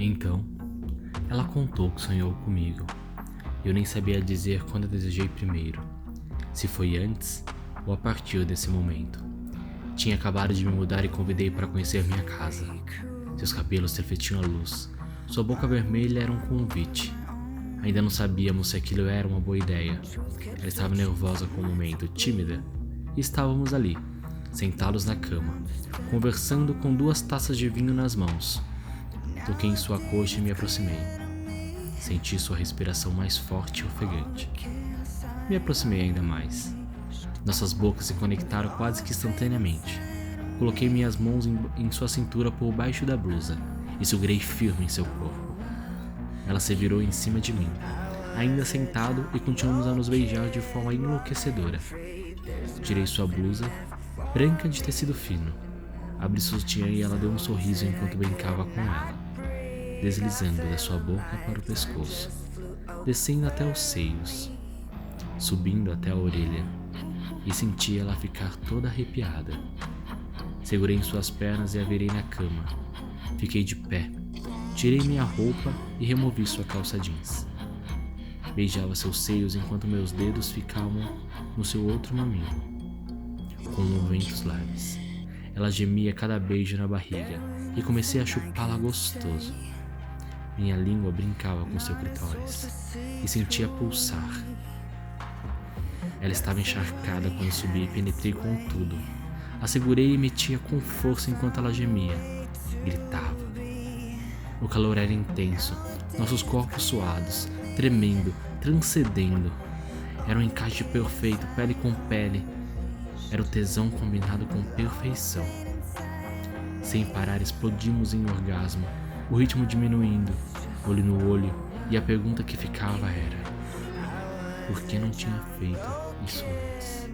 Então, ela contou que sonhou comigo. Eu nem sabia dizer quando a desejei primeiro, se foi antes ou a partir desse momento. Tinha acabado de me mudar e convidei para conhecer minha casa. Seus cabelos refletiam a luz, sua boca vermelha era um convite. Ainda não sabíamos se aquilo era uma boa ideia. Ela estava nervosa com o momento, tímida, e estávamos ali, sentados na cama, conversando com duas taças de vinho nas mãos. Toquei em sua coxa e me aproximei. Senti sua respiração mais forte e ofegante. Me aproximei ainda mais. Nossas bocas se conectaram quase que instantaneamente. Coloquei minhas mãos em, em sua cintura por baixo da blusa e segurei firme em seu corpo. Ela se virou em cima de mim, ainda sentado, e continuamos a nos beijar de forma enlouquecedora. Tirei sua blusa, branca de tecido fino. Abri sutiã e ela deu um sorriso enquanto brincava com ela, deslizando da sua boca para o pescoço, descendo até os seios, subindo até a orelha, e senti ela ficar toda arrepiada. Segurei em suas pernas e a virei na cama. Fiquei de pé. Tirei minha roupa e removi sua calça jeans. Beijava seus seios enquanto meus dedos ficavam no seu outro mamilo, com movimentos leves. Ela gemia cada beijo na barriga e comecei a chupá-la gostoso. Minha língua brincava com seu clitóris e sentia pulsar. Ela estava encharcada quando subi e penetrei com tudo. A segurei e metia com força enquanto ela gemia. Gritava. O calor era intenso, nossos corpos suados, tremendo, transcendendo. Era um encaixe perfeito, pele com pele. Era o tesão combinado com perfeição. Sem parar, explodimos em orgasmo, o ritmo diminuindo, olho no olho, e a pergunta que ficava era: por que não tinha feito isso antes?